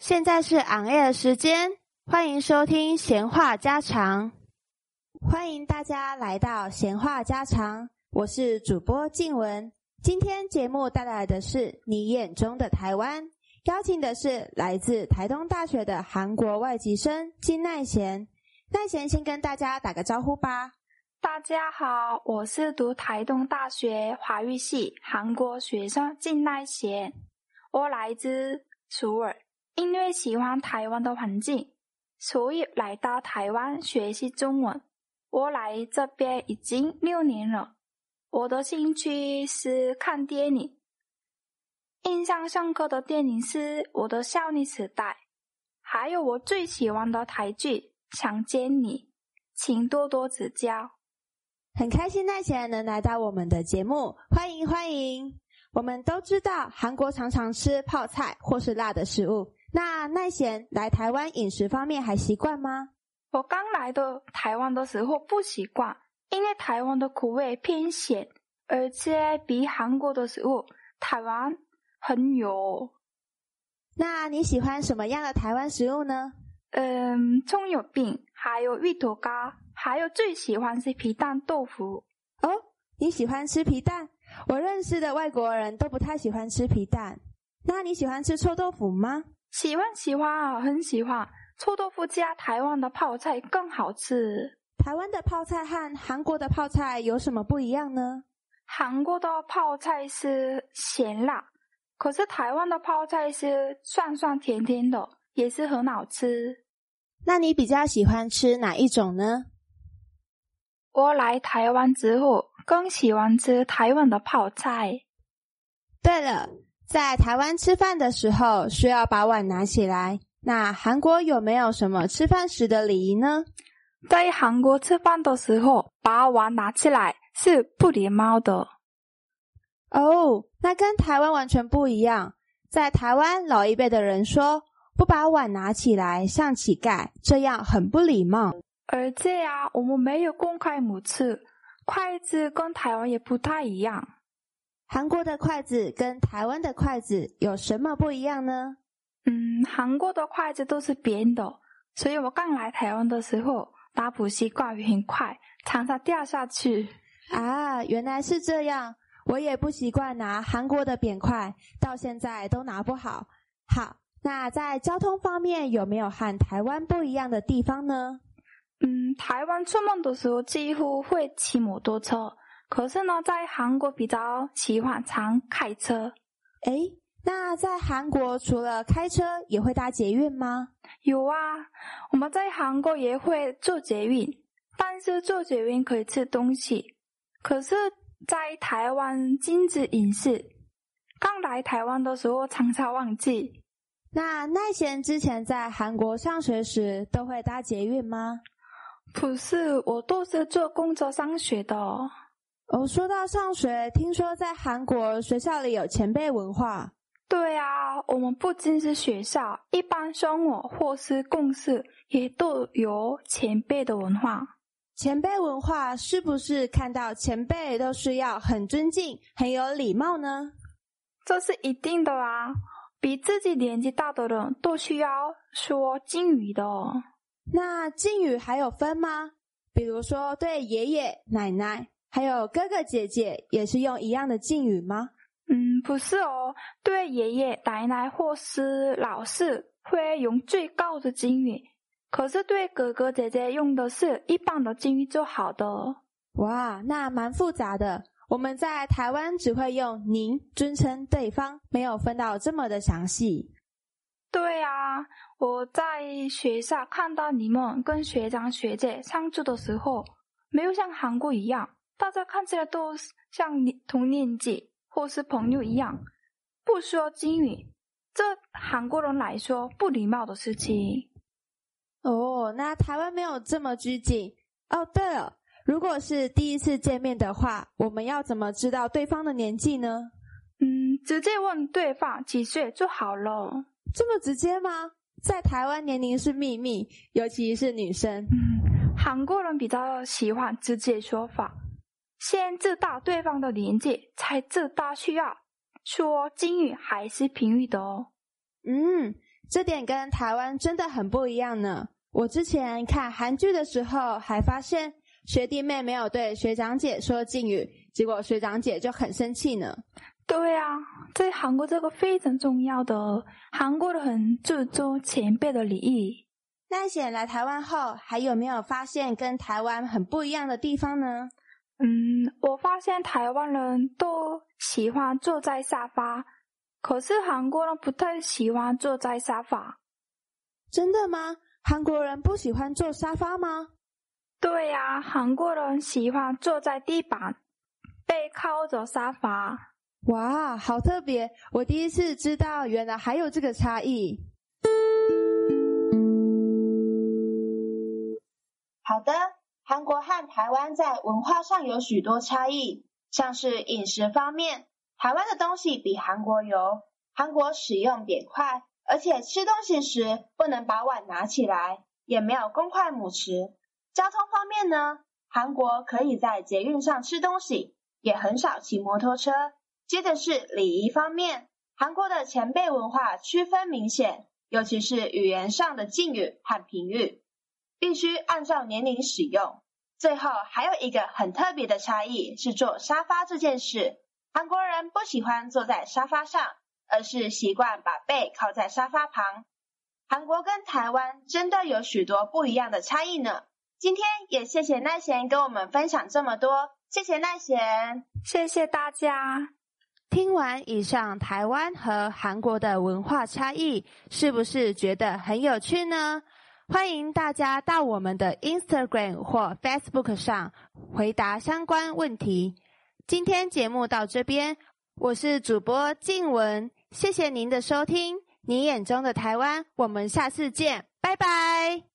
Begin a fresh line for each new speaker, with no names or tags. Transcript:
现在是昂 air 时间，欢迎收听闲话家常。欢迎大家来到闲话家常，我是主播静雯。今天节目带来的是你眼中的台湾，邀请的是来自台东大学的韩国外籍生金奈贤。奈贤先跟大家打个招呼吧。
大家好，我是读台东大学华语系韩国学生金奈贤，我来自首尔，因为喜欢台湾的环境，所以来到台湾学习中文。我来这边已经六年了，我的兴趣是看电影，印象深刻的电影是《我的少女时代》，还有我最喜欢的台剧《想见你》，请多多指教。
很开心奈贤能来到我们的节目，欢迎欢迎！我们都知道韩国常常吃泡菜或是辣的食物，那奈贤来台湾饮食方面还习惯吗？
我刚来的台湾的时候不习惯，因为台湾的口味偏咸，而且比韩国的食物台湾很油。
那你喜欢什么样的台湾食物呢？
嗯，葱油饼，还有芋头糕。还有最喜欢是皮蛋豆腐
哦，你喜欢吃皮蛋？我认识的外国人都不太喜欢吃皮蛋。那你喜欢吃臭豆腐吗？
喜欢喜欢啊，很喜欢。臭豆腐加台湾的泡菜更好吃。
台湾的泡菜和韩国的泡菜有什么不一样呢？
韩国的泡菜是咸辣，可是台湾的泡菜是酸酸甜甜的，也是很好吃。
那你比较喜欢吃哪一种呢？
我来台湾之后，更喜欢吃台湾的泡菜。
对了，在台湾吃饭的时候需要把碗拿起来。那韩国有没有什么吃饭时的礼仪呢？
在韩国吃饭的时候，把碗拿起来是不礼貌的。
哦，那跟台湾完全不一样。在台湾，老一辈的人说，不把碗拿起来像乞丐，这样很不礼貌。
而且啊，我们没有公开母吃，筷子跟台湾也不太一样。
韩国的筷子跟台湾的筷子有什么不一样呢？
嗯，韩国的筷子都是扁的，所以我刚来台湾的时候，打补习惯很快，常常掉下去。
啊，原来是这样，我也不习惯拿韩国的扁筷，到现在都拿不好。好，那在交通方面有没有和台湾不一样的地方呢？
嗯，台湾出门的时候几乎会骑摩托车，可是呢，在韩国比较喜欢常开车。
诶，那在韩国除了开车，也会搭捷运吗？
有啊，我们在韩国也会坐捷运，但是坐捷运可以吃东西，可是，在台湾禁止饮食。刚来台湾的时候常常忘记。
那奈贤之前在韩国上学时，都会搭捷运吗？
不是，我都是坐公车上学的。
哦，说到上学，听说在韩国学校里有前辈文化。
对啊，我们不仅是学校，一般生活或是公司也都有前辈的文化。
前辈文化是不是看到前辈都是要很尊敬、很有礼貌呢？
这是一定的啊，比自己年纪大的人都需要说敬语的。
那敬语还有分吗？比如说对爷爷奶奶还有哥哥姐姐，也是用一样的敬语吗？
嗯，不是哦。对爷爷奶奶或是老师会用最高的敬语，可是对哥哥姐姐用的是一般的敬语就好的。
哇，那蛮复杂的。我们在台湾只会用您尊称对方，没有分到这么的详细。
对啊。我在学校看到你们跟学长学姐相处的时候，没有像韩国一样，大家看起来都像同年纪或是朋友一样，不说敬语，这韩国人来说不礼貌的事情。
哦，那台湾没有这么拘谨。哦，对了，如果是第一次见面的话，我们要怎么知道对方的年纪呢？
嗯，直接问对方几岁就好了。
这么直接吗？在台湾，年龄是秘密，尤其是女生。
嗯韩国人比较喜欢直接说法，先知道对方的年纪，才知道需要说敬语还是平语的哦。
嗯，这点跟台湾真的很不一样呢。我之前看韩剧的时候，还发现学弟妹没有对学长姐说敬语，结果学长姐就很生气呢。
对啊，在韩国这个非常重要的，韩国人很注重前辈的礼仪。
奈显来台湾后，还有没有发现跟台湾很不一样的地方呢？
嗯，我发现台湾人都喜欢坐在沙发，可是韩国人不太喜欢坐在沙发。
真的吗？韩国人不喜欢坐沙发吗？
对呀，韩国人喜欢坐在地板，背靠着沙发。
哇，好特别！我第一次知道，原来还有这个差异。好的。韩国和台湾在文化上有许多差异，像是饮食方面，台湾的东西比韩国油，韩国使用扁筷，而且吃东西时不能把碗拿起来，也没有公筷母匙。交通方面呢，韩国可以在捷运上吃东西，也很少骑摩托车。接着是礼仪方面，韩国的前辈文化区分明显，尤其是语言上的敬语和平语。必须按照年龄使用。最后还有一个很特别的差异是坐沙发这件事。韩国人不喜欢坐在沙发上，而是习惯把背靠在沙发旁。韩国跟台湾真的有许多不一样的差异呢。今天也谢谢奈贤跟我们分享这么多，谢谢奈贤，
谢谢大家。
听完以上台湾和韩国的文化差异，是不是觉得很有趣呢？欢迎大家到我们的 Instagram 或 Facebook 上回答相关问题。今天节目到这边，我是主播静文，谢谢您的收听。你眼中的台湾，我们下次见，拜拜。